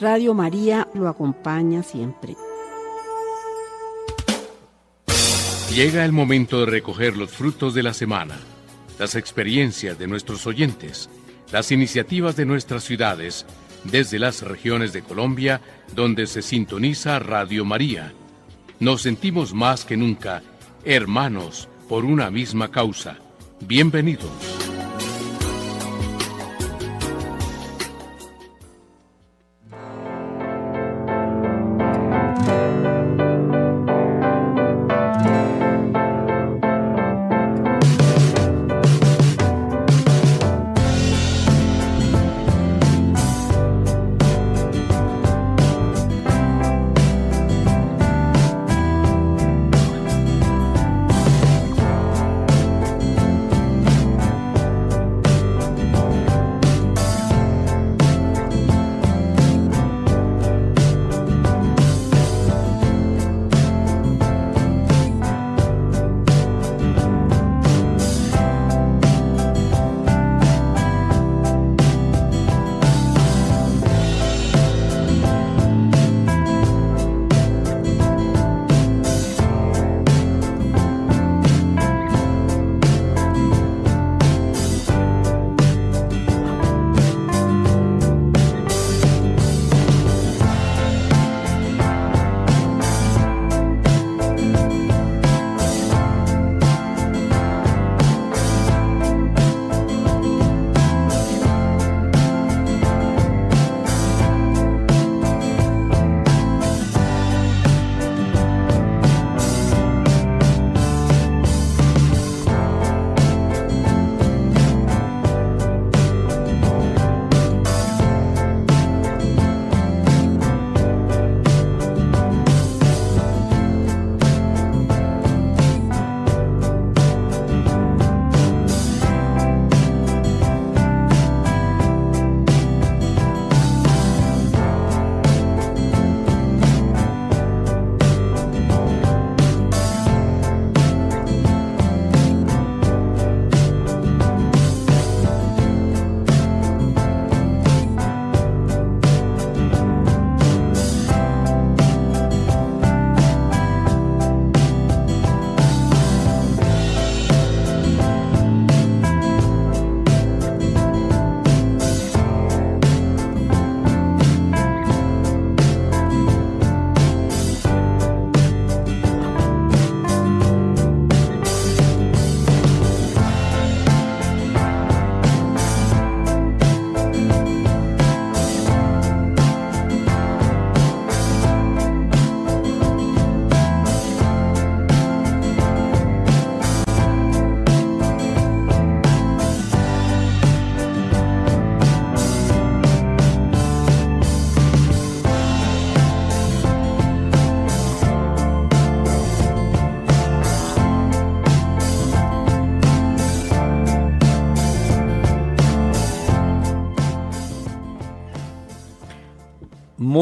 Radio María lo acompaña siempre. Llega el momento de recoger los frutos de la semana, las experiencias de nuestros oyentes, las iniciativas de nuestras ciudades, desde las regiones de Colombia donde se sintoniza Radio María. Nos sentimos más que nunca hermanos por una misma causa. Bienvenidos.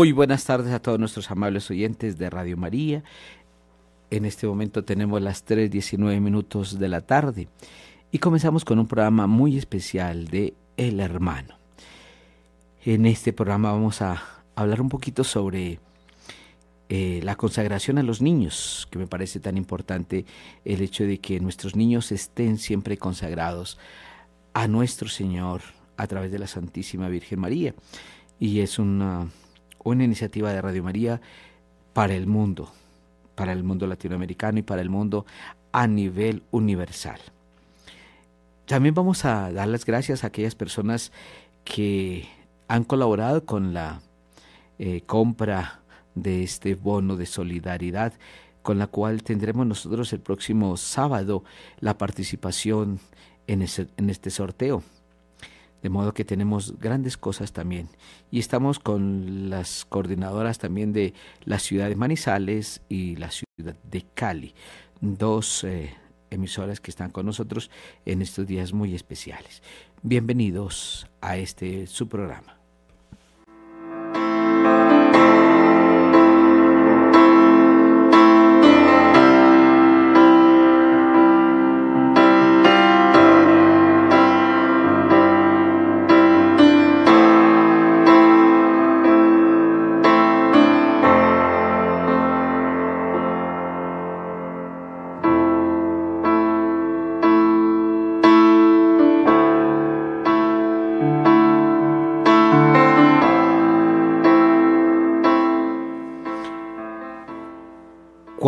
Muy buenas tardes a todos nuestros amables oyentes de Radio María. En este momento tenemos las 3.19 minutos de la tarde y comenzamos con un programa muy especial de El Hermano. En este programa vamos a hablar un poquito sobre eh, la consagración a los niños, que me parece tan importante el hecho de que nuestros niños estén siempre consagrados a nuestro Señor a través de la Santísima Virgen María. Y es una una iniciativa de Radio María para el mundo, para el mundo latinoamericano y para el mundo a nivel universal. También vamos a dar las gracias a aquellas personas que han colaborado con la eh, compra de este bono de solidaridad con la cual tendremos nosotros el próximo sábado la participación en, en este sorteo. De modo que tenemos grandes cosas también. Y estamos con las coordinadoras también de la ciudad de Manizales y la ciudad de Cali. Dos eh, emisoras que están con nosotros en estos días muy especiales. Bienvenidos a este su programa.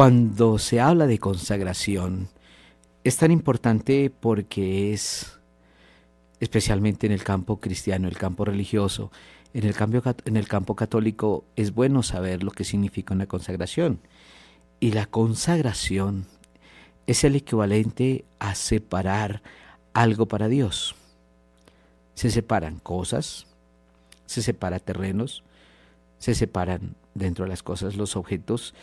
Cuando se habla de consagración, es tan importante porque es, especialmente en el campo cristiano, el campo religioso, en el, en el campo católico, es bueno saber lo que significa una consagración. Y la consagración es el equivalente a separar algo para Dios. Se separan cosas, se separan terrenos, se separan dentro de las cosas los objetos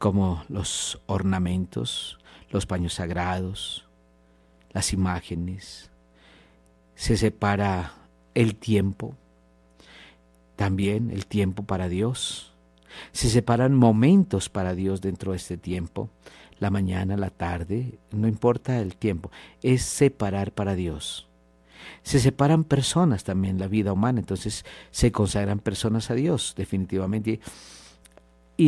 como los ornamentos, los paños sagrados, las imágenes, se separa el tiempo, también el tiempo para Dios, se separan momentos para Dios dentro de este tiempo, la mañana, la tarde, no importa el tiempo, es separar para Dios. Se separan personas también, la vida humana, entonces se consagran personas a Dios, definitivamente.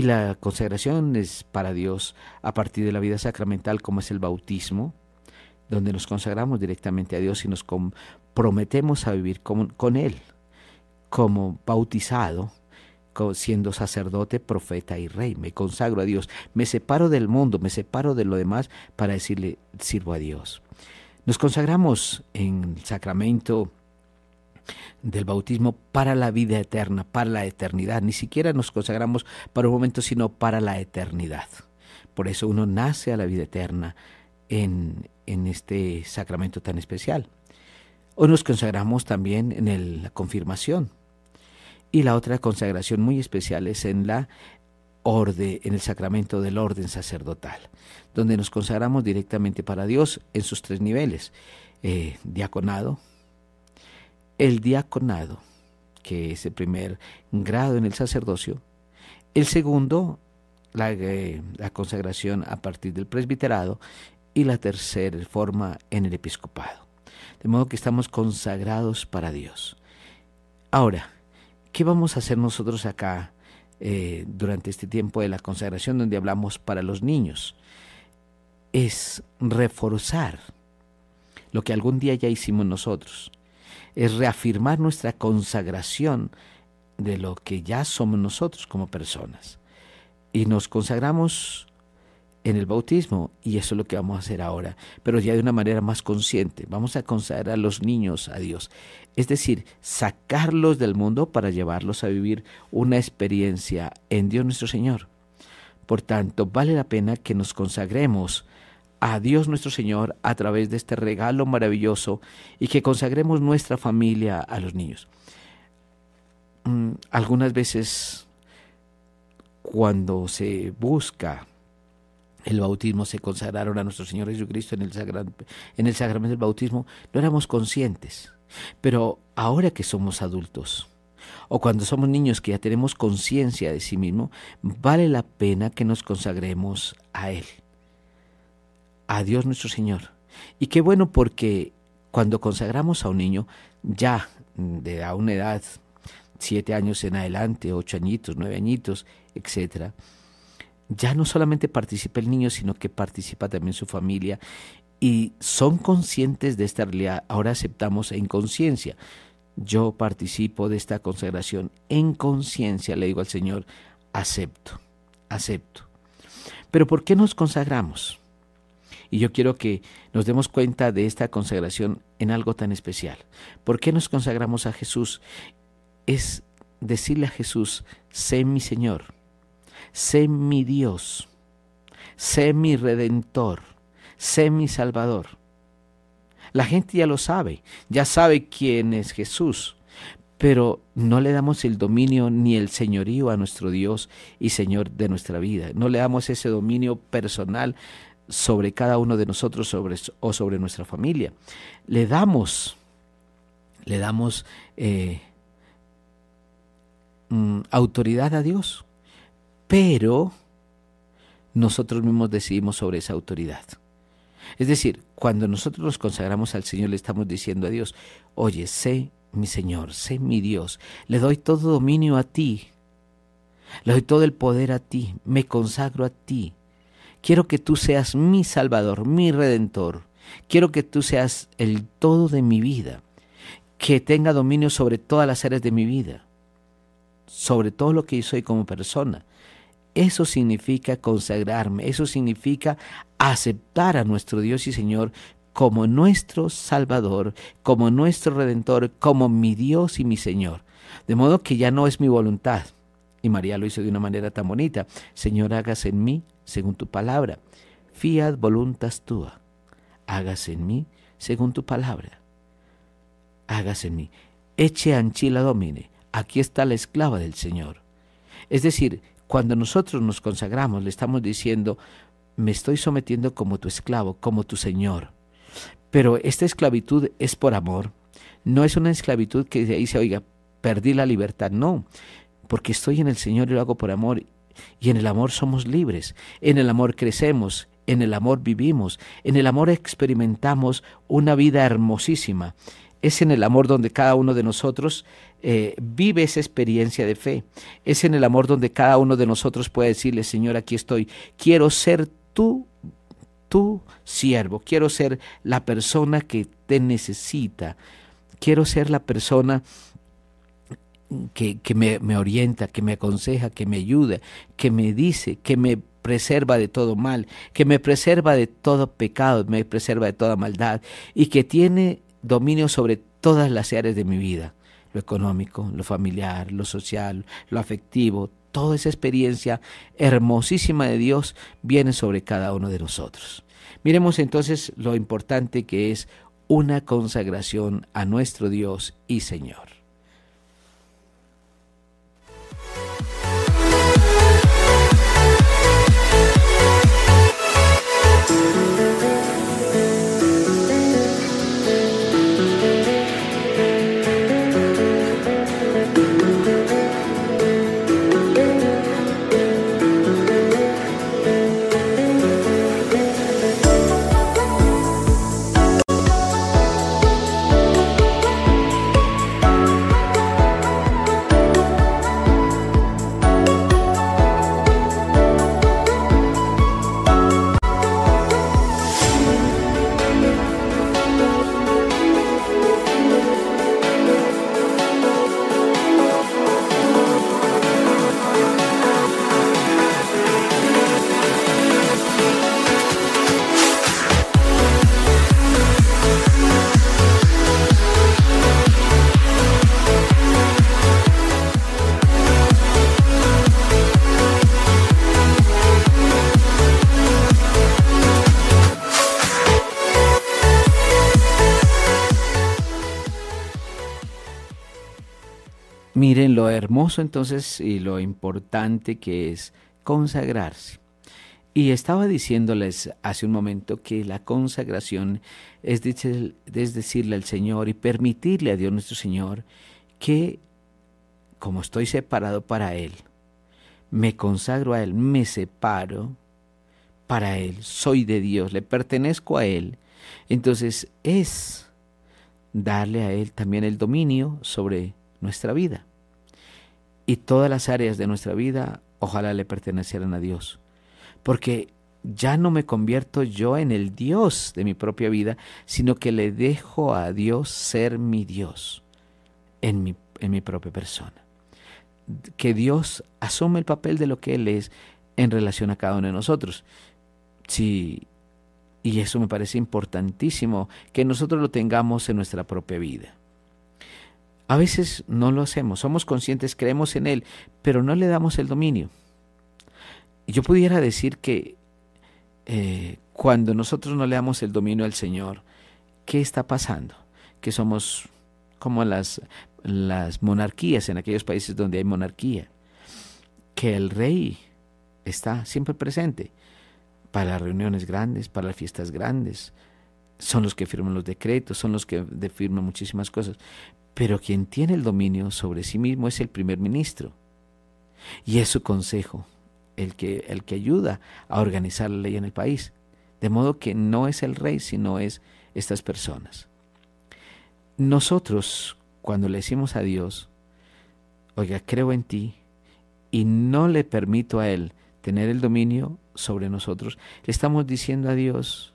La consagración es para Dios a partir de la vida sacramental, como es el bautismo, donde nos consagramos directamente a Dios y nos comprometemos a vivir con, con Él, como bautizado, siendo sacerdote, profeta y rey. Me consagro a Dios, me separo del mundo, me separo de lo demás para decirle, sirvo a Dios. Nos consagramos en el sacramento del bautismo para la vida eterna, para la eternidad. Ni siquiera nos consagramos para un momento, sino para la eternidad. Por eso uno nace a la vida eterna en, en este sacramento tan especial. Hoy nos consagramos también en la confirmación. Y la otra consagración muy especial es en la orden, en el sacramento del orden sacerdotal, donde nos consagramos directamente para Dios en sus tres niveles. Eh, diaconado, el diaconado, que es el primer grado en el sacerdocio, el segundo, la, eh, la consagración a partir del presbiterado, y la tercera forma en el episcopado. De modo que estamos consagrados para Dios. Ahora, ¿qué vamos a hacer nosotros acá eh, durante este tiempo de la consagración donde hablamos para los niños? Es reforzar lo que algún día ya hicimos nosotros es reafirmar nuestra consagración de lo que ya somos nosotros como personas. Y nos consagramos en el bautismo y eso es lo que vamos a hacer ahora, pero ya de una manera más consciente. Vamos a consagrar a los niños a Dios, es decir, sacarlos del mundo para llevarlos a vivir una experiencia en Dios nuestro Señor. Por tanto, vale la pena que nos consagremos a Dios nuestro Señor a través de este regalo maravilloso y que consagremos nuestra familia a los niños. Mm, algunas veces cuando se busca el bautismo, se consagraron a nuestro Señor Jesucristo en el, en el sacramento del bautismo, no éramos conscientes. Pero ahora que somos adultos, o cuando somos niños que ya tenemos conciencia de sí mismo, vale la pena que nos consagremos a Él a Dios nuestro Señor. Y qué bueno porque cuando consagramos a un niño, ya de a una edad, siete años en adelante, ocho añitos, nueve añitos, etcétera, ya no solamente participa el niño, sino que participa también su familia y son conscientes de esta realidad. Ahora aceptamos en conciencia. Yo participo de esta consagración en conciencia, le digo al Señor, acepto, acepto. Pero ¿por qué nos consagramos? Y yo quiero que nos demos cuenta de esta consagración en algo tan especial. ¿Por qué nos consagramos a Jesús? Es decirle a Jesús, sé mi Señor, sé mi Dios, sé mi Redentor, sé mi Salvador. La gente ya lo sabe, ya sabe quién es Jesús, pero no le damos el dominio ni el señorío a nuestro Dios y Señor de nuestra vida. No le damos ese dominio personal sobre cada uno de nosotros sobre, o sobre nuestra familia. Le damos, le damos eh, mm, autoridad a Dios, pero nosotros mismos decidimos sobre esa autoridad. Es decir, cuando nosotros nos consagramos al Señor, le estamos diciendo a Dios, oye, sé mi Señor, sé mi Dios, le doy todo dominio a ti, le doy todo el poder a ti, me consagro a ti, Quiero que tú seas mi Salvador, mi Redentor. Quiero que tú seas el todo de mi vida, que tenga dominio sobre todas las áreas de mi vida, sobre todo lo que yo soy como persona. Eso significa consagrarme, eso significa aceptar a nuestro Dios y Señor como nuestro Salvador, como nuestro Redentor, como mi Dios y mi Señor. De modo que ya no es mi voluntad. Y María lo hizo de una manera tan bonita. Señor, hágase en mí según tu palabra. Fiat voluntas tua. Hágase en mí según tu palabra. Hágase en mí. Eche anchila domine. Aquí está la esclava del Señor. Es decir, cuando nosotros nos consagramos, le estamos diciendo, me estoy sometiendo como tu esclavo, como tu Señor. Pero esta esclavitud es por amor. No es una esclavitud que dice, oiga, perdí la libertad. No, porque estoy en el Señor y lo hago por amor. Y en el amor somos libres. En el amor crecemos. En el amor vivimos. En el amor experimentamos una vida hermosísima. Es en el amor donde cada uno de nosotros eh, vive esa experiencia de fe. Es en el amor donde cada uno de nosotros puede decirle, Señor, aquí estoy. Quiero ser tú, tu siervo. Quiero ser la persona que te necesita. Quiero ser la persona que, me, me, orienta, que me aconseja, que me ayuda, que me dice, que me preserva de todo mal, que me preserva de todo pecado, me preserva de toda maldad y que tiene dominio sobre todas las áreas de mi vida, lo económico, lo familiar, lo social, lo afectivo, toda esa experiencia hermosísima de Dios viene sobre cada uno de nosotros. Miremos entonces lo importante que es una consagración a nuestro Dios y Señor. Hermoso entonces y lo importante que es consagrarse. Y estaba diciéndoles hace un momento que la consagración es, decirle al Señor y permitirle a Dios nuestro Señor que, como estoy separado para Él, me consagro a Él, me separo para Él, soy de Dios, le pertenezco a Él. Entonces es darle a Él también el dominio sobre nuestra vida y todas las áreas de nuestra vida ojalá le pertenecieran a Dios. Porque ya no me convierto yo en el Dios de mi propia vida, sino que le dejo a Dios ser mi Dios en mi, en mi propia persona. Que Dios asume el papel de lo que Él es en relación a cada uno de nosotros. Sí, y eso me parece importantísimo, que nosotros lo tengamos en nuestra propia vida. A veces no lo hacemos, somos conscientes, creemos en Él, pero no le damos el dominio. Yo pudiera decir que eh, cuando nosotros no le damos el dominio al Señor, ¿qué está pasando? Que somos como las, las monarquías en aquellos países donde hay monarquía, que el rey está siempre presente para las reuniones grandes, para las fiestas grandes, son los que firman los decretos, son los que firman muchísimas cosas, pero quien tiene el dominio sobre sí mismo es el primer ministro. Y es su consejo el que, el que ayuda a organizar la ley en el país. De modo que no es el rey, sino es estas personas. Nosotros, cuando le decimos a Dios, oiga, creo en ti, y no le permito a Él tener el dominio sobre nosotros, le estamos diciendo a Dios,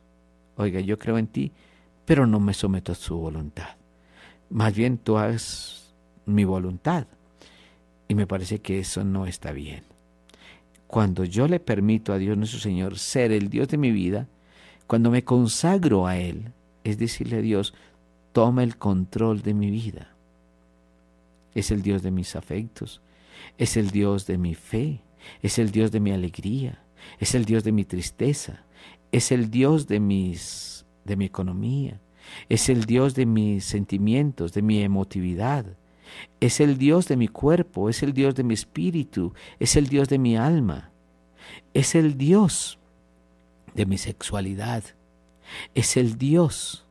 oiga, yo creo en ti, pero no me someto a su voluntad. Más bien tú hagas mi voluntad. Y me parece que eso no está bien. cuando yo le permito a Dios nuestro Señor ser el Dios de mi vida, cuando me consagro a Él, es decirle a Dios, toma el control de mi vida. Es el Dios de mis afectos, es el Dios de mi fe, es el Dios de mi alegría, es el Dios de mi tristeza, es el Dios de mis de mi economía, es el Dios de mis sentimientos, de mi emotividad, es el Dios de mi cuerpo, es el Dios de mi espíritu, es el Dios de mi alma, es el Dios de mi sexualidad, es el Dios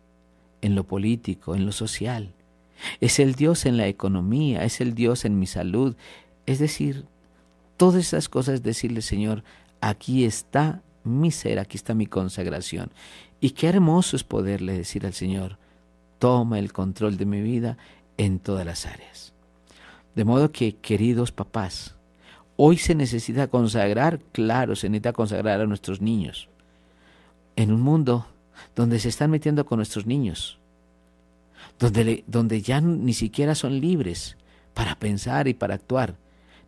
en lo político, en lo social, es el Dios en la economía, es el Dios en mi salud, es decir, todas esas cosas, decirle Señor, aquí está mi ser, aquí está mi consagración. Y qué hermoso es poderle decir al Señor, toma el control de mi vida en todas las áreas. De modo que, queridos papás, hoy se necesita consagrar, claro, se necesita consagrar a nuestros niños. En un mundo donde se están metiendo con nuestros niños, donde, donde ya ni siquiera son libres para pensar y para actuar.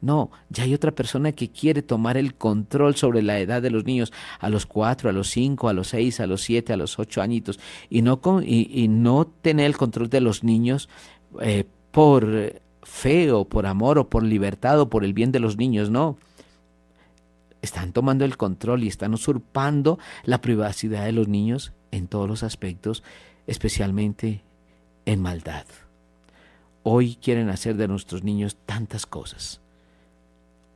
No, ya hay otra persona que quiere tomar el control sobre la edad de los niños a los cuatro, a los cinco, a los seis, a los siete, a los ocho añitos y no, y no tener el control de los niños eh, por fe o por amor o por libertad o por el bien de los niños, no. Están tomando el control y están usurpando la privacidad de los niños en todos los aspectos, especialmente en maldad. Hoy quieren hacer de nuestros niños tantas cosas.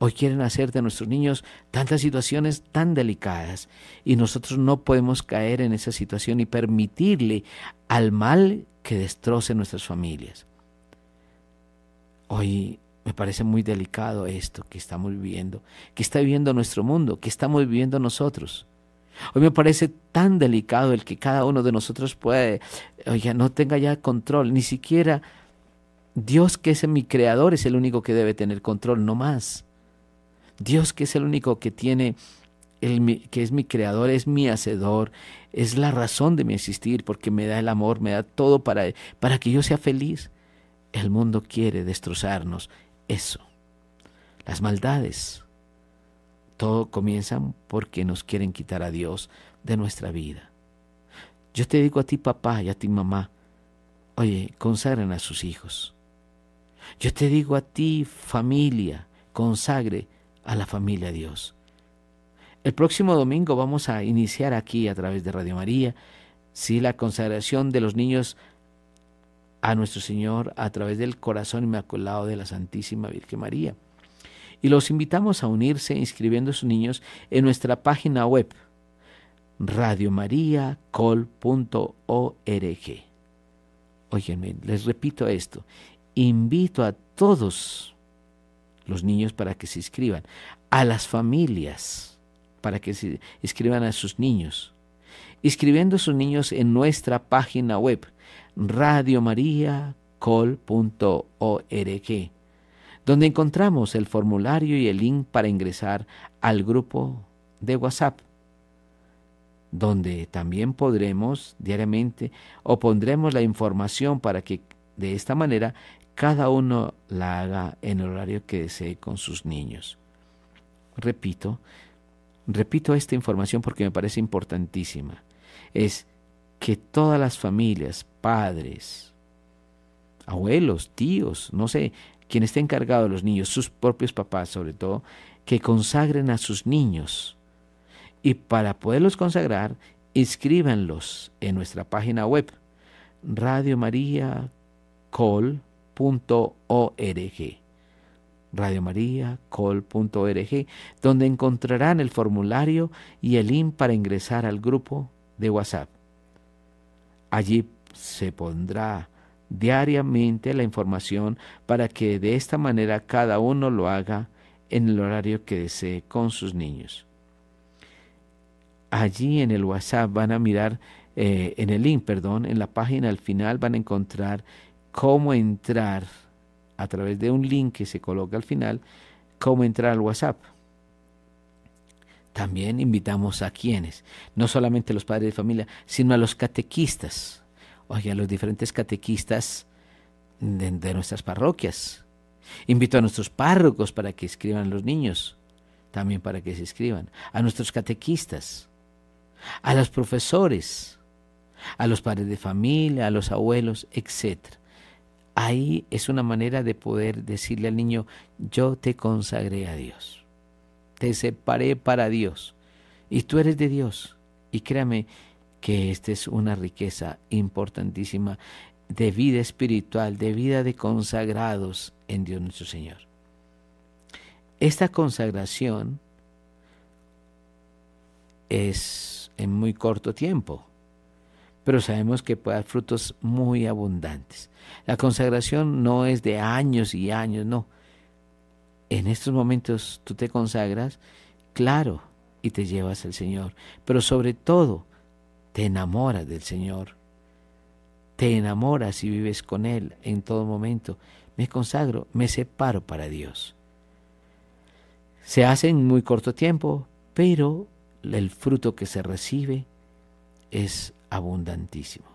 Hoy quieren hacer de nuestros niños tantas situaciones tan delicadas y nosotros no podemos caer en esa situación y permitirle al mal que destroce nuestras familias. Hoy me parece muy delicado esto que estamos viviendo, que está viviendo nuestro mundo, que estamos viviendo nosotros. Hoy me parece tan delicado el que cada uno de nosotros puede, oiga, no tenga ya control, ni siquiera Dios que es mi creador es el único que debe tener control, no más. Dios que es el único que tiene que es mi creador, es mi hacedor, es la razón de mi existir, porque me da el amor, me da todo para, para que yo sea feliz. El mundo quiere destrozarnos eso. Las maldades, todo comienza porque nos quieren quitar a Dios de nuestra vida. Yo te digo a ti papá y a ti mamá, oye, consagren a sus hijos. Yo te digo a ti familia, consagre a la familia Dios. El próximo domingo vamos a iniciar aquí a través de Radio María, sí, la consagración de los niños a nuestro Señor a través del corazón inmaculado de la Santísima Virgen María. Y los invitamos a unirse inscribiendo a sus niños en nuestra página web radiomariacol.org. Óiganme, les repito esto, invito a todos los niños para que se inscriban, a las familias, para que se escriban a sus niños. Escribiendo a sus niños en nuestra página web radiomariacol.org, donde encontramos el formulario y el link para ingresar al grupo de WhatsApp, donde también podremos diariamente o pondremos la información para que de esta manera cada uno la haga en el horario que desee con sus niños. Repito, Repito esta información porque me parece importantísima. Es que todas las familias, padres, abuelos, tíos, no sé, quien esté encargado de los niños, sus propios papás sobre todo, que consagren a sus niños. Y para poderlos consagrar, inscríbanlos en nuestra página web, radiomariacol.org radiomariacol.org, donde encontrarán el formulario y el link para ingresar al grupo de WhatsApp. Allí se pondrá diariamente la información para que de esta manera cada uno lo haga en el horario que desee con sus niños. Allí en el WhatsApp van a mirar, eh, en el link, perdón, en la página al final van a encontrar cómo entrar a través de un link que se coloca al final, cómo entrar al WhatsApp. También invitamos a quienes, no solamente los padres de familia, sino a los catequistas, oye, a los diferentes catequistas de, nuestras parroquias. Invito a nuestros párrocos para que escriban los niños. también para que se inscriban, a nuestros catequistas, a los profesores, a los padres de familia, a los abuelos, etc. Ahí es una manera de poder decirle al niño, yo te consagré a Dios, te separé para Dios y tú eres de Dios. Y créame que esta es una riqueza importantísima de vida espiritual, de vida de consagrados en Dios nuestro Señor. Esta consagración es en muy corto tiempo, pero sabemos que puede dar frutos muy abundantes. La consagración no es de años y años, no. En estos momentos tú te consagras, claro, y te llevas al Señor, pero sobre todo te enamoras del Señor. Te enamoras y vives con Él en todo momento. Me consagro, me separo para Dios. Se hace en muy corto tiempo, pero el fruto que se recibe es abundantísimo.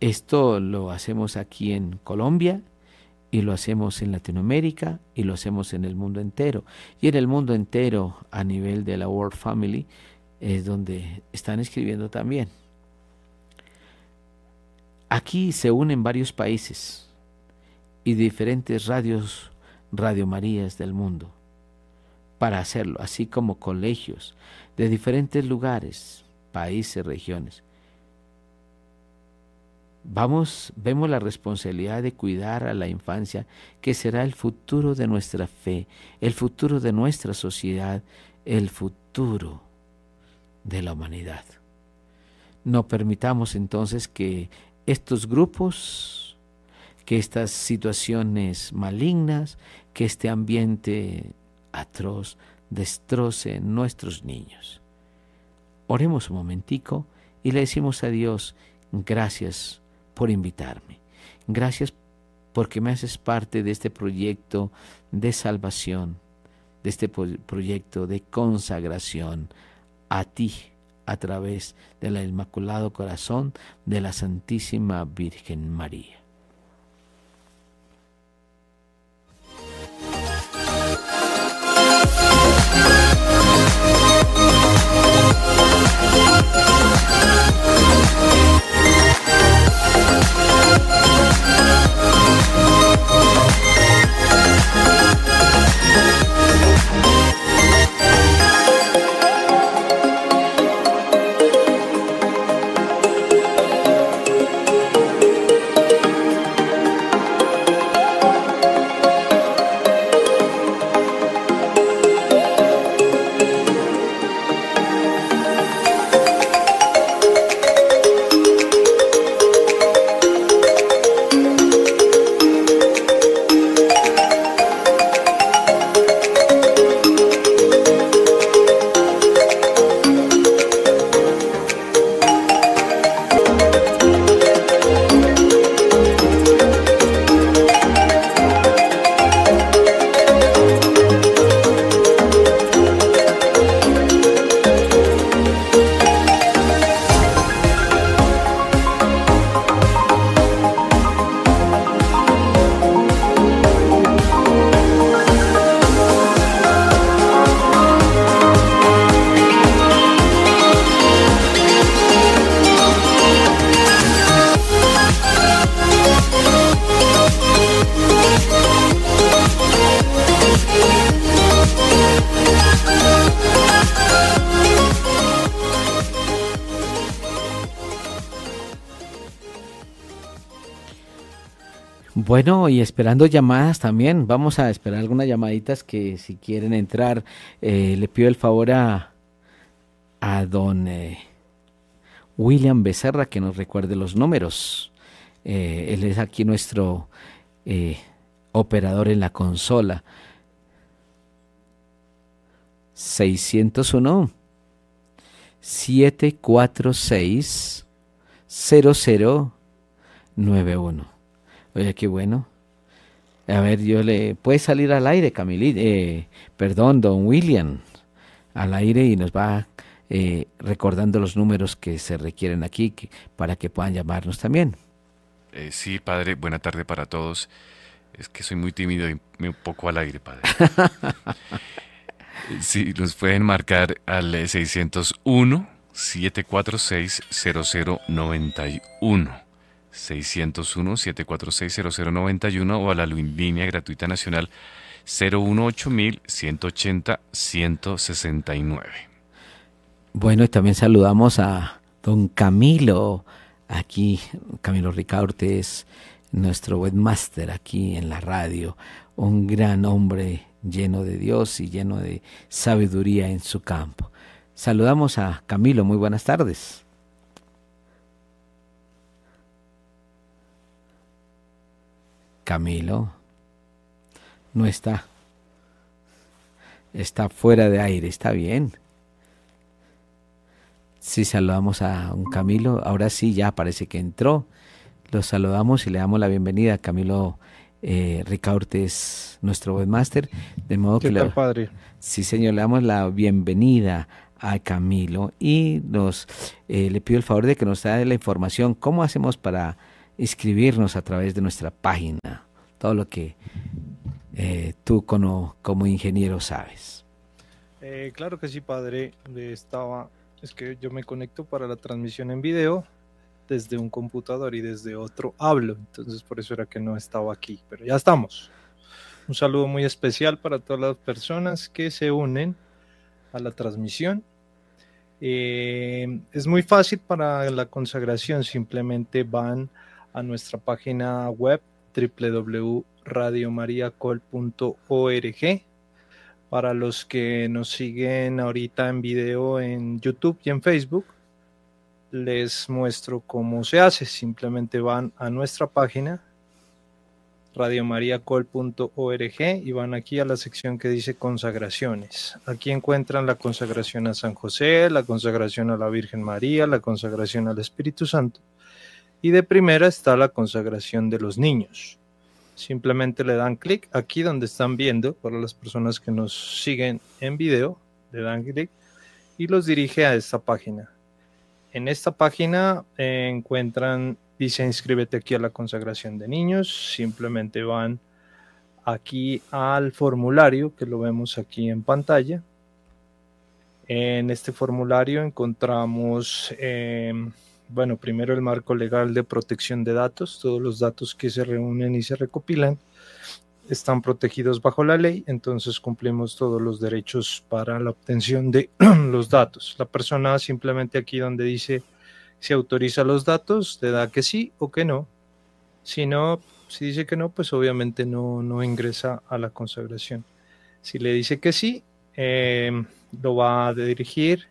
Esto lo hacemos aquí en Colombia y lo hacemos en Latinoamérica y lo hacemos en el mundo entero. Y en el mundo entero, a nivel de la World Family, es donde están escribiendo también. Aquí se unen varios países y diferentes radios, Radio Marías del mundo para hacerlo, así como colegios de diferentes lugares, países, regiones. Vamos, vemos la responsabilidad de cuidar a la infancia, que será el futuro de nuestra fe, el futuro de nuestra sociedad, el futuro de la humanidad. No permitamos entonces que estos grupos, que estas situaciones malignas, que este ambiente atroz destroce nuestros niños. Oremos un momentico y le decimos a Dios, gracias por invitarme. Gracias porque me haces parte de este proyecto de salvación, de este proyecto de consagración a ti a través del Inmaculado Corazón de la Santísima Virgen María. Bueno, y esperando llamadas también, vamos a esperar algunas llamaditas que si quieren entrar, eh, le pido el favor a, a don eh, William Becerra que nos recuerde los números. Eh, él es aquí nuestro operador en la consola. 601 746 0091. Oye, qué bueno. A ver, yo le... Puede salir al aire, Camilín, eh, perdón, don William, al aire y nos va eh, recordando los números que se requieren aquí para que puedan llamarnos también. Eh, sí, padre, buena tarde para todos. Es que soy muy tímido y me un poco al aire, padre. Sí, los pueden marcar al 601 746 0091. 601 746 0091 o a la línea gratuita nacional 018 180 169. Bueno, y también saludamos a don Camilo, aquí, Camilo Ricaurte es nuestro webmaster aquí en la radio, un gran hombre lleno de Dios y lleno de sabiduría en su campo. Saludamos a Camilo, muy buenas tardes. Camilo no está. Está fuera de aire, está bien. Sí, saludamos a un Camilo. Ahora sí, ya parece que entró. Lo saludamos y le damos la bienvenida a Camilo eh, Ricaurte es nuestro webmaster. De modo que tal, padre? Sí, señor, le damos la bienvenida a Camilo y nos eh, le pido el favor de que nos dé la información. ¿Cómo hacemos para inscribirnos a través de nuestra página? Todo lo que eh, tú como, como ingeniero sabes. Eh, claro que sí, padre. Estaba, es que yo me conecto para la transmisión en video desde un computador y desde otro hablo. Entonces por eso era que no estaba aquí. Pero ya estamos. Un saludo muy especial para todas las personas que se unen a la transmisión. Eh, es muy fácil para la consagración. Simplemente van a nuestra página web www.radiomariacol.org. Para los que nos siguen ahorita en video en YouTube y en Facebook, les muestro cómo se hace. Simplemente van a nuestra página radiomariacol.org y van aquí a la sección que dice consagraciones. Aquí encuentran la consagración a San José, la consagración a la Virgen María, la consagración al Espíritu Santo y de primera está la consagración de los niños. Simplemente le dan clic aquí donde están viendo, para las personas que nos siguen en video, le dan clic y los dirige a esta página. En esta página encuentran, dice inscríbete aquí a la consagración de niños, simplemente van aquí al formulario que lo vemos aquí en pantalla. En este formulario encontramos... Eh, bueno, primero el marco legal de protección de datos, todos los datos que se reúnen y se recopilan están protegidos bajo la ley, entonces cumplimos todos los derechos para la obtención de los datos. La persona simplemente aquí donde dice si autoriza los datos, le da que sí o que no. Si no, si dice que no, pues obviamente no, no ingresa a la consagración. Si le dice que sí, eh, lo va a dirigir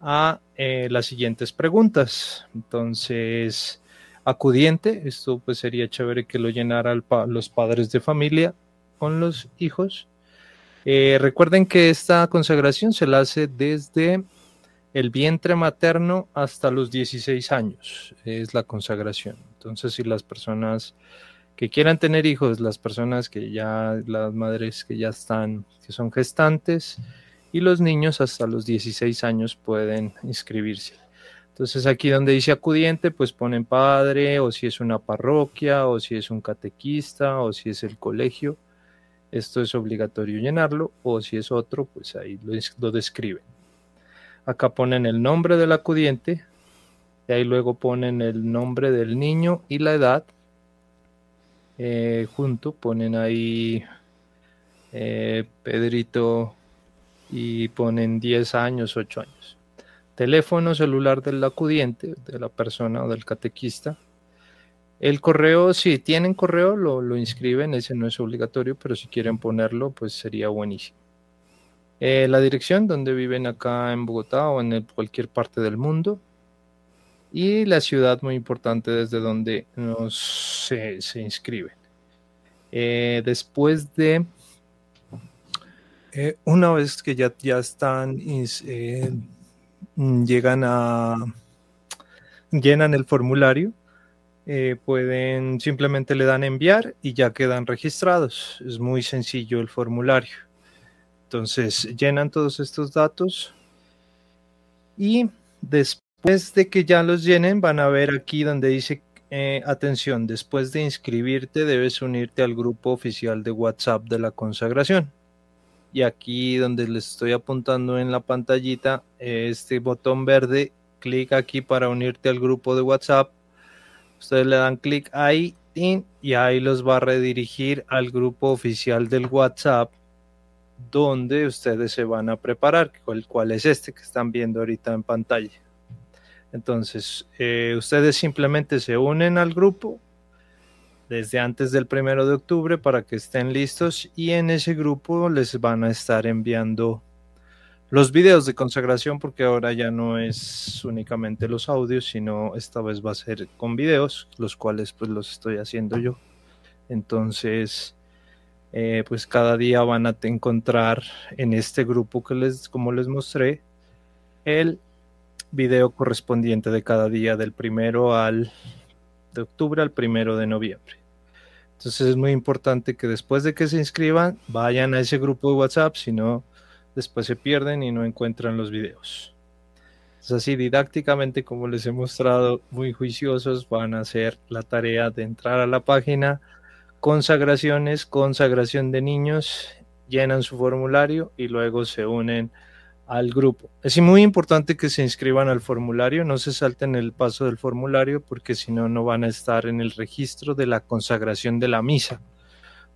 a eh, las siguientes preguntas. Entonces, acudiente, esto pues sería chévere que lo llenaran los padres de familia con los hijos. Eh, recuerden que esta consagración se la hace desde el vientre materno hasta los 16 años, es la consagración. Entonces, si las personas que quieran tener hijos, las personas que ya, las madres que ya están, que son gestantes, y los niños hasta los 16 años pueden inscribirse. Entonces aquí donde dice acudiente, pues ponen padre o si es una parroquia o si es un catequista o si es el colegio. Esto es obligatorio llenarlo o si es otro, pues ahí lo, describen. Acá ponen el nombre del acudiente y ahí luego ponen el nombre del niño y la edad. Eh, junto ponen ahí eh, Pedrito y ponen 10 años, 8 años. Teléfono celular del acudiente, de la persona o del catequista. El correo, si tienen correo, lo, lo inscriben, ese no es obligatorio, pero si quieren ponerlo, pues sería buenísimo. Eh, la dirección donde viven acá en Bogotá o en cualquier parte del mundo. Y la ciudad muy importante desde donde nos, se, inscriben. Eh, después de eh, una vez que ya, ya están, eh, llegan a, llenan el formulario, eh, pueden simplemente le dan enviar y ya quedan registrados. Es muy sencillo el formulario. Entonces llenan todos estos datos y después de que ya los llenen van a ver aquí donde dice atención, después de inscribirte debes unirte al grupo oficial de WhatsApp de la consagración. Y aquí donde les estoy apuntando en la pantallita, este botón verde, clic aquí para unirte al grupo de WhatsApp. Ustedes le dan clic ahí y ahí los va a redirigir al grupo oficial del WhatsApp donde ustedes se van a preparar, el cual es este que están viendo ahorita en pantalla. Entonces, eh, ustedes simplemente se unen al grupo desde antes del primero de octubre para que estén listos y en ese grupo les van a estar enviando los videos de consagración porque ahora ya no es únicamente los audios sino esta vez va a ser con videos los cuales pues los estoy haciendo yo. Entonces eh, pues cada día van a encontrar en este grupo que les como les mostré el video correspondiente de cada día del primero al de octubre al primero de noviembre. Entonces es muy importante que después de que se inscriban vayan a ese grupo de WhatsApp, si no después se pierden y no encuentran los videos. Es así didácticamente como les he mostrado, muy juiciosos, van a hacer la tarea de entrar a la página consagraciones, consagración de niños, llenan su formulario y luego se unen al grupo. Es muy importante que se inscriban al formulario, no se salten el paso del formulario porque si no, no van a estar en el registro de la consagración de la misa,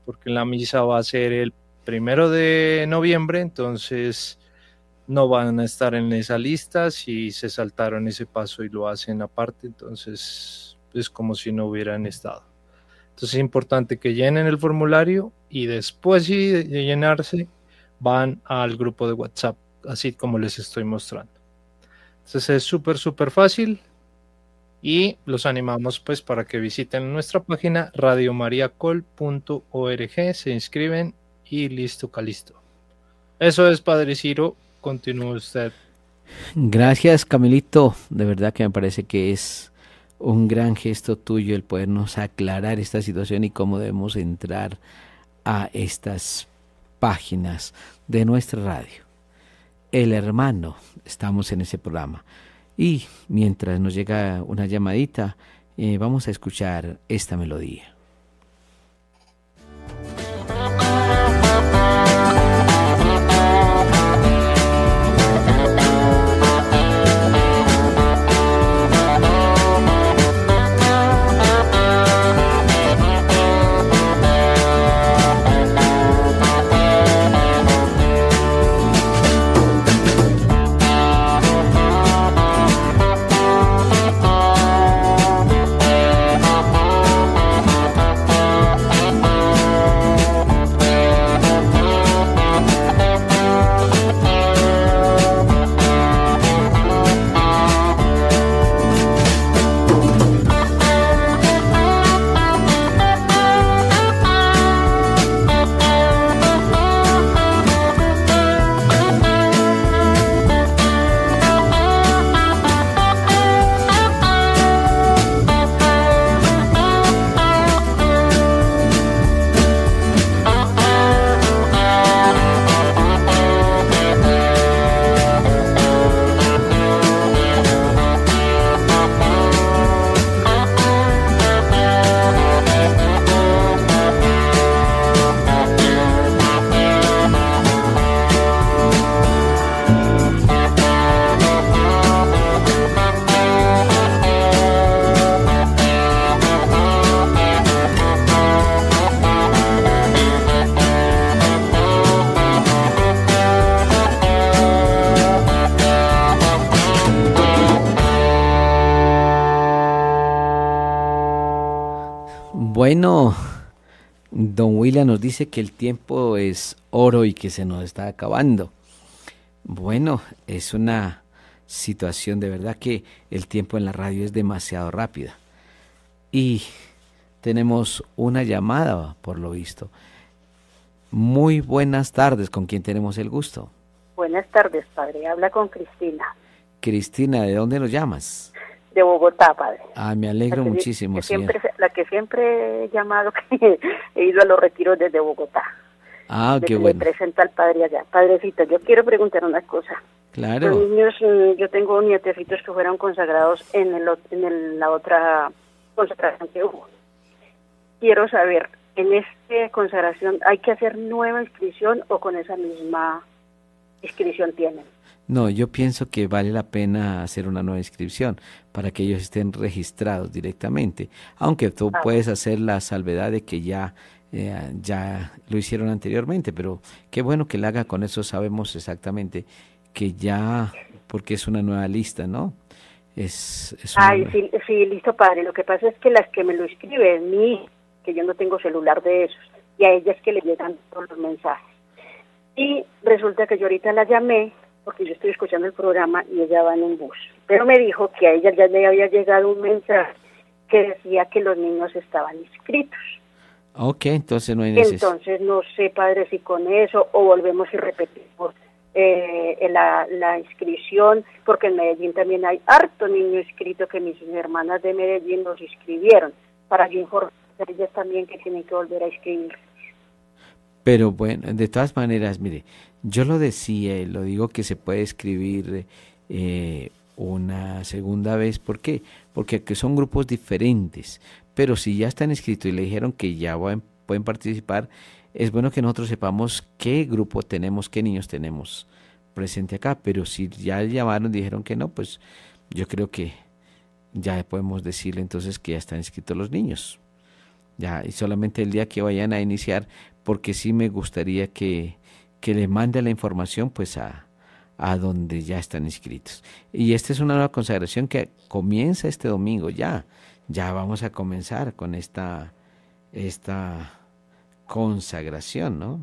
porque la misa va a ser el primero de noviembre, entonces no van a estar en esa lista si se saltaron ese paso y lo hacen aparte, entonces es como si no hubieran estado. Entonces es importante que llenen el formulario y después de llenarse van al grupo de WhatsApp así como les estoy mostrando. Entonces es súper, súper fácil y los animamos pues para que visiten nuestra página radiomariacol.org, se inscriben y listo, calisto. Eso es, Padre Ciro, continúe usted. Gracias, Camilito. De verdad que me parece que es un gran gesto tuyo el podernos aclarar esta situación y cómo debemos entrar a estas páginas de nuestra radio el hermano. Estamos en ese programa. Y mientras nos llega una llamadita, eh, vamos a escuchar esta melodía. Nos dice que el tiempo es oro y que se nos está acabando. Bueno, es una situación de verdad que el tiempo en la radio es demasiado rápida. Y tenemos una llamada, por lo visto. Muy buenas tardes, ¿con quién tenemos el gusto? Buenas tardes, padre. Habla con Cristina. Cristina, ¿de dónde nos llamas? De Bogotá, padre. Ah, me alegro muchísimo. Que siempre, la que siempre he llamado, que he ido a los retiros desde Bogotá. Ah, qué bueno. Me presenta al padre allá. Padrecito, yo quiero preguntar una cosa. Claro. Los niños, mm, yo tengo nietecitos que fueron consagrados en, el, en la otra consagración que hubo. Quiero saber, en esta consagración hay que hacer nueva inscripción o con esa misma inscripción tienen. No, yo pienso que vale la pena hacer una nueva inscripción para que ellos estén registrados directamente, aunque tú puedes hacer la salvedad de que ya eh, ya lo hicieron anteriormente, pero qué bueno que la haga con eso sabemos exactamente que ya porque es una nueva lista, ¿no? Es, es una Ay, sí, sí, listo, padre. Lo que pasa es que las que me lo escribe es mi hija, que yo no tengo celular de esos, y a ella es que le llegan todos los mensajes. Y resulta que yo ahorita la llamé, porque yo estoy escuchando el programa y ella va en un bus. Pero me dijo que a ella ya le había llegado un mensaje que decía que los niños estaban inscritos. Ok, entonces no hay necesidad. Entonces, no sé, padre, si con eso o volvemos y repetimos eh, la, la inscripción, porque en Medellín también hay harto niño inscrito que mis hermanas de Medellín los inscribieron, para yo informar a ellas también que tienen que volver a inscribir. Pero bueno, de todas maneras, mire, yo lo decía y lo digo que se puede escribir eh, una segunda vez. ¿Por qué? Porque son grupos diferentes. Pero si ya están inscritos y le dijeron que ya pueden participar, es bueno que nosotros sepamos qué grupo tenemos, qué niños tenemos presente acá. Pero si ya llamaron y dijeron que no, pues yo creo que ya podemos decirle entonces que ya están inscritos los niños. Ya, y solamente el día que vayan a iniciar, porque sí me gustaría que, que le mande la información pues a, a donde ya están inscritos. Y esta es una nueva consagración que comienza este domingo ya. Ya vamos a comenzar con esta, esta consagración, ¿no?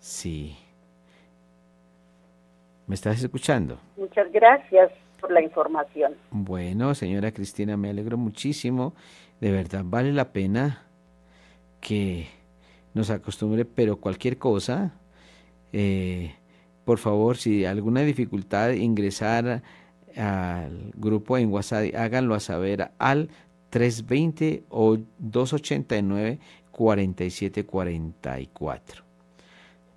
Sí. ¿Me estás escuchando? Muchas gracias por la información. Bueno, señora Cristina, me alegro muchísimo. De verdad, vale la pena que nos acostumbre, pero cualquier cosa, eh, por favor, si alguna dificultad ingresar al grupo en WhatsApp, háganlo a saber al 320 o 289 4744.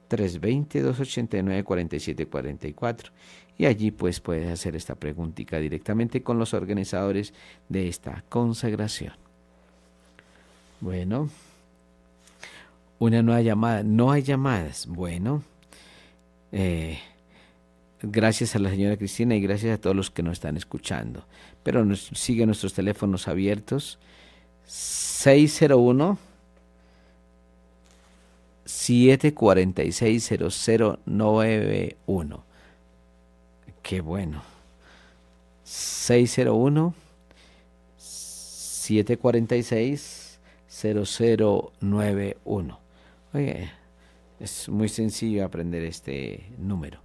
320 289 4744 y allí pues puedes hacer esta preguntita directamente con los organizadores de esta consagración. Bueno, una nueva llamada. No hay llamadas. Bueno, eh, gracias a la señora Cristina y gracias a todos los que nos están escuchando. Pero nos, sigue nuestros teléfonos abiertos. 601 746-0091. Qué bueno. 601 746-0091. Es muy sencillo aprender este número.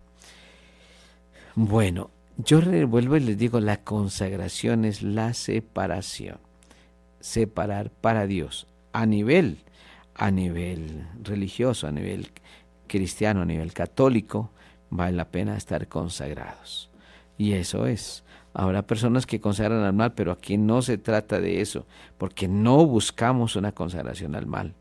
Bueno, yo vuelvo y les digo, la consagración es la separación. Separar para Dios a nivel a nivel religioso, a nivel cristiano, a nivel católico, vale la pena estar consagrados. Y eso es. Habrá personas que consagran al mal, pero aquí no se trata de eso, porque no buscamos una consagración al mal,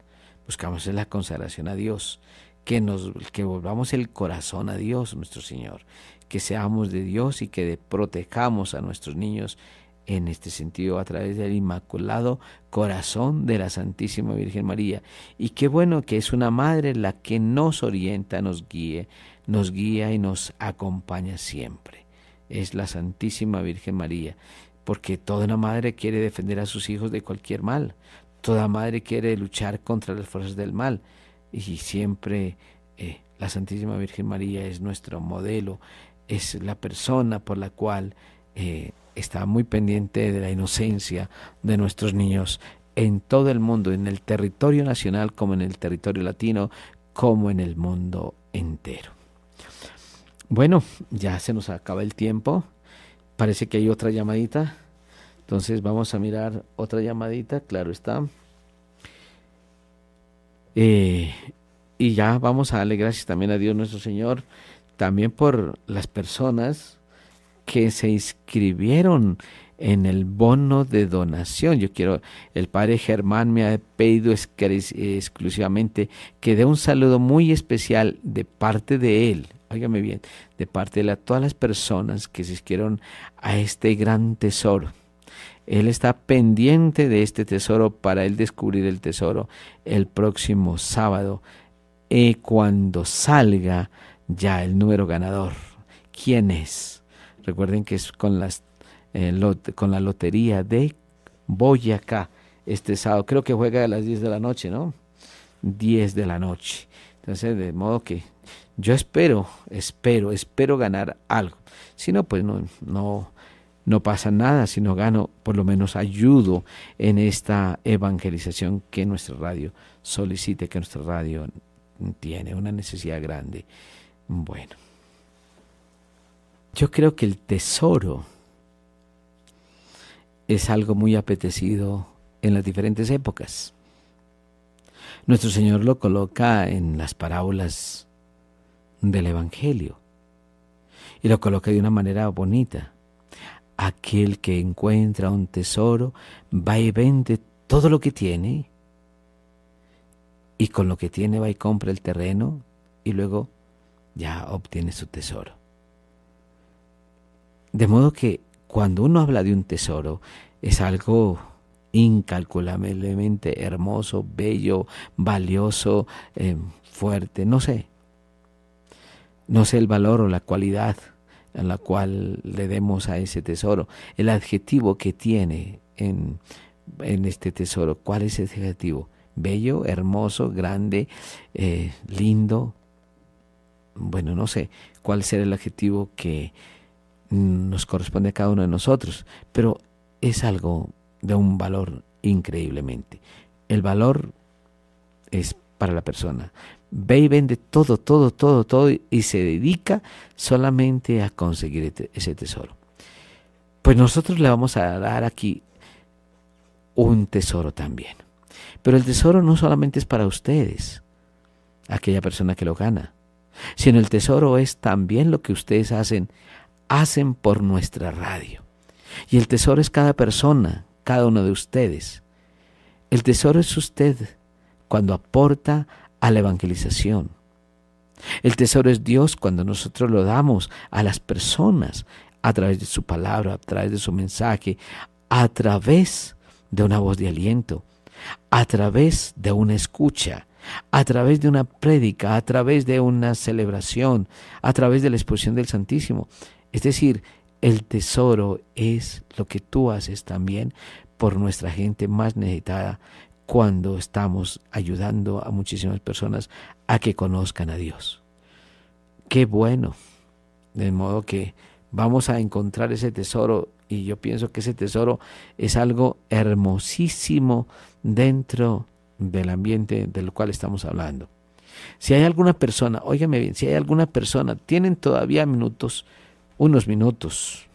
buscamos la consagración a Dios, que nos que volvamos el corazón a Dios, nuestro Señor, que seamos de Dios y que protejamos a nuestros niños en este sentido a través del Inmaculado Corazón de la Santísima Virgen María. Y qué bueno que es una madre la que nos orienta, nos guíe, nos guía y nos acompaña siempre. Es la Santísima Virgen María, porque toda una madre quiere defender a sus hijos de cualquier mal, toda madre quiere luchar contra las fuerzas del mal y siempre eh, la Santísima Virgen María es nuestro modelo, es la persona por la cual eh, está muy pendiente de la inocencia de nuestros niños en todo el mundo, en el territorio nacional como en el territorio latino, como en el mundo entero. Bueno, ya se nos acaba el tiempo. Parece que hay otra llamadita. Entonces vamos a mirar otra llamadita, claro está. Eh, y ya vamos a darle gracias también a Dios nuestro Señor, también por las personas que se inscribieron en el bono de donación. Yo quiero, el padre Germán me ha pedido exclusivamente que dé un saludo muy especial de parte de él, óigame bien, de parte de todas las personas que se inscribieron a este gran tesoro. Él está pendiente de este tesoro para él descubrir el tesoro el próximo sábado y cuando salga ya el número ganador. ¿Quién es? Recuerden que es con, las, eh, con la lotería de Boyacá este sábado. Creo que juega a las 10 de la noche, ¿no? 10 de la noche. Entonces, de modo que yo espero, espero, espero ganar algo. Si no, pues no, no, no pasa nada. Si no gano, por lo menos ayudo en esta evangelización que nuestra radio solicite, que nuestra radio tiene una necesidad grande. Bueno, yo creo que el tesoro es algo muy apetecido en las diferentes épocas. Nuestro Señor lo coloca en las parábolas del Evangelio y lo coloca de una manera bonita. Aquel que encuentra un tesoro va y vende todo lo que tiene y con lo que tiene va y compra el terreno y luego ya obtiene su tesoro. De modo que cuando uno habla de un tesoro es algo incalculablemente hermoso, bello, valioso, eh, fuerte, no sé. No sé el valor o la cualidad en la cual le demos a ese tesoro, el adjetivo que tiene en, en este tesoro. ¿Cuál es ese adjetivo? Bello, hermoso, grande, eh, lindo. Bueno, no sé cuál será el adjetivo que nos corresponde a cada uno de nosotros, pero es algo de un valor increíblemente. El valor es para la persona. Ve y vende todo, todo, todo, todo y se dedica solamente a conseguir ese tesoro. Pues nosotros le vamos a dar aquí un tesoro también. Pero el tesoro no solamente es para ustedes, aquella persona que lo gana, sino el tesoro es también lo que ustedes hacen, hacen por nuestra radio. Y el tesoro es cada persona, cada uno de ustedes. El tesoro es usted cuando aporta a la evangelización. El tesoro es Dios cuando nosotros lo damos a las personas a través de su palabra, a través de su mensaje, a través de una voz de aliento, a través de una escucha, a través de una prédica, a través de una celebración, a través de la exposición del Santísimo. Es decir, el tesoro es lo que tú haces también por nuestra gente más necesitada cuando estamos ayudando a muchísimas personas a que conozcan a Dios. Qué bueno. De modo que vamos a encontrar ese tesoro y yo pienso que ese tesoro es algo hermosísimo dentro del ambiente del cual estamos hablando. Si hay alguna persona, óigame bien, si hay alguna persona, tienen todavía minutos, unos minutos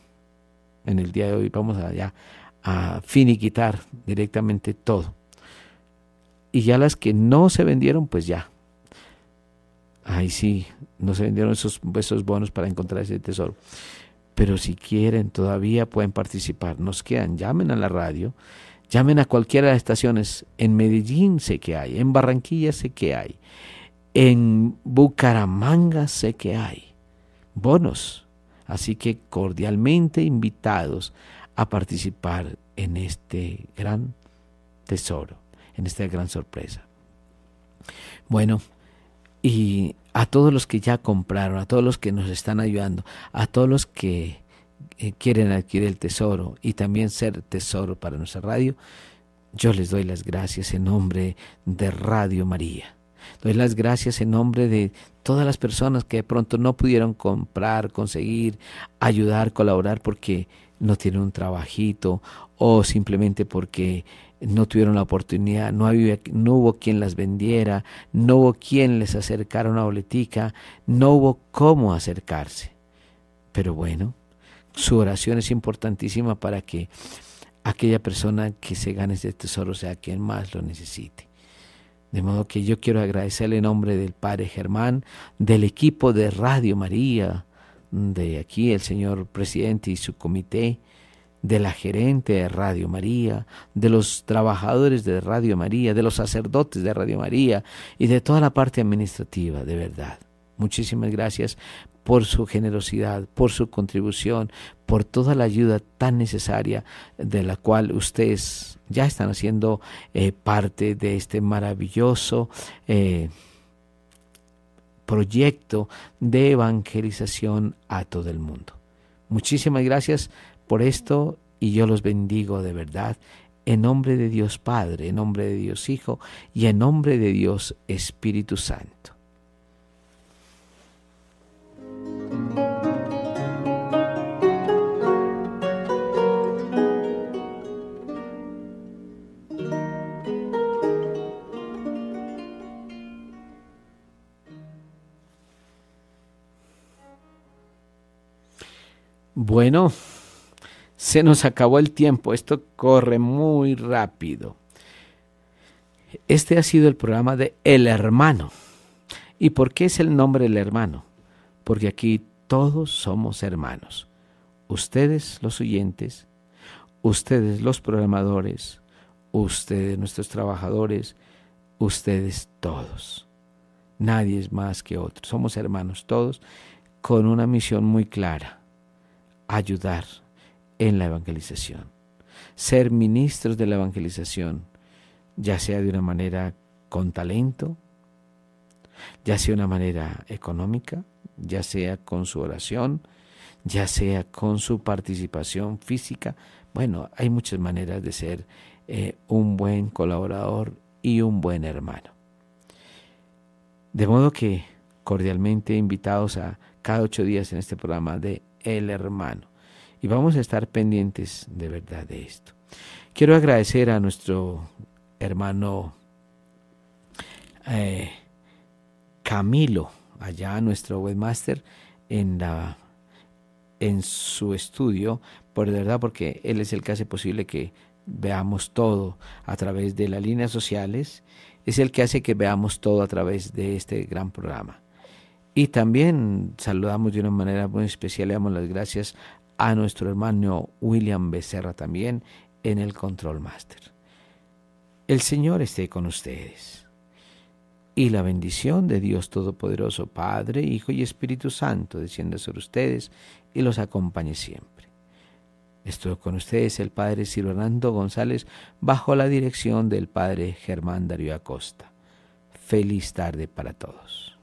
en el día de hoy, vamos allá a finiquitar directamente todo. Y ya las que no se vendieron, pues ya. Ay, sí, no se vendieron esos, esos bonos para encontrar ese tesoro. Pero si quieren, todavía pueden participar. Nos quedan, llamen a la radio, llamen a cualquiera de las estaciones. En Medellín sé que hay, en Barranquilla sé que hay, en Bucaramanga sé que hay bonos Así que cordialmente invitados a participar en este gran tesoro, en esta gran sorpresa. Bueno, y a todos los que ya compraron, a todos los que nos están ayudando, a todos los que eh, quieren adquirir el tesoro y también ser tesoro para nuestra radio, yo les doy las gracias en nombre de Radio María. Doy las gracias en nombre de todas las personas que de pronto no pudieron comprar, conseguir, ayudar, colaborar porque no tienen un trabajito o simplemente porque no tuvieron la oportunidad, no, había, no hubo quien las vendiera, no hubo quien les acercara una boletica, no hubo cómo acercarse. Pero bueno, su oración es importantísima para que aquella persona que se gane ese tesoro sea quien más lo necesite. De modo que yo quiero agradecerle en nombre del Padre Germán, del equipo de Radio María, de aquí el señor presidente y su comité, de la gerente de Radio María, de los trabajadores de Radio María, de los sacerdotes de Radio María y de toda la parte administrativa, de verdad. Muchísimas gracias por su generosidad, por su contribución, por toda la ayuda tan necesaria de la cual ustedes ya están haciendo eh, parte de este maravilloso eh, proyecto de evangelización a todo el mundo. Muchísimas gracias por esto y yo los bendigo de verdad en nombre de Dios Padre, en nombre de Dios Hijo y en nombre de Dios Espíritu Santo. Bueno, se nos acabó el tiempo, esto corre muy rápido. Este ha sido el programa de El Hermano. ¿Y por qué es el nombre El Hermano? Porque aquí todos somos hermanos. Ustedes los oyentes, ustedes los programadores, ustedes nuestros trabajadores, ustedes todos. Nadie es más que otro. Somos hermanos todos con una misión muy clara ayudar en la evangelización, ser ministros de la evangelización, ya sea de una manera con talento, ya sea de una manera económica, ya sea con su oración, ya sea con su participación física. Bueno, hay muchas maneras de ser eh, un buen colaborador y un buen hermano. De modo que cordialmente invitados a cada ocho días en este programa de el hermano. Y vamos a estar pendientes de verdad de esto. Quiero agradecer a nuestro hermano eh, Camilo, allá nuestro webmaster, en, la, en su estudio, por verdad, porque él es el que hace posible que veamos todo a través de las líneas sociales, es el que hace que veamos todo a través de este gran programa. Y también saludamos de una manera muy especial, le damos las gracias a nuestro hermano William Becerra también en el Control Master. El Señor esté con ustedes. Y la bendición de Dios Todopoderoso, Padre, Hijo y Espíritu Santo, descienda sobre ustedes y los acompañe siempre. Estoy con ustedes el Padre Silvano González bajo la dirección del Padre Germán Darío Acosta. Feliz tarde para todos.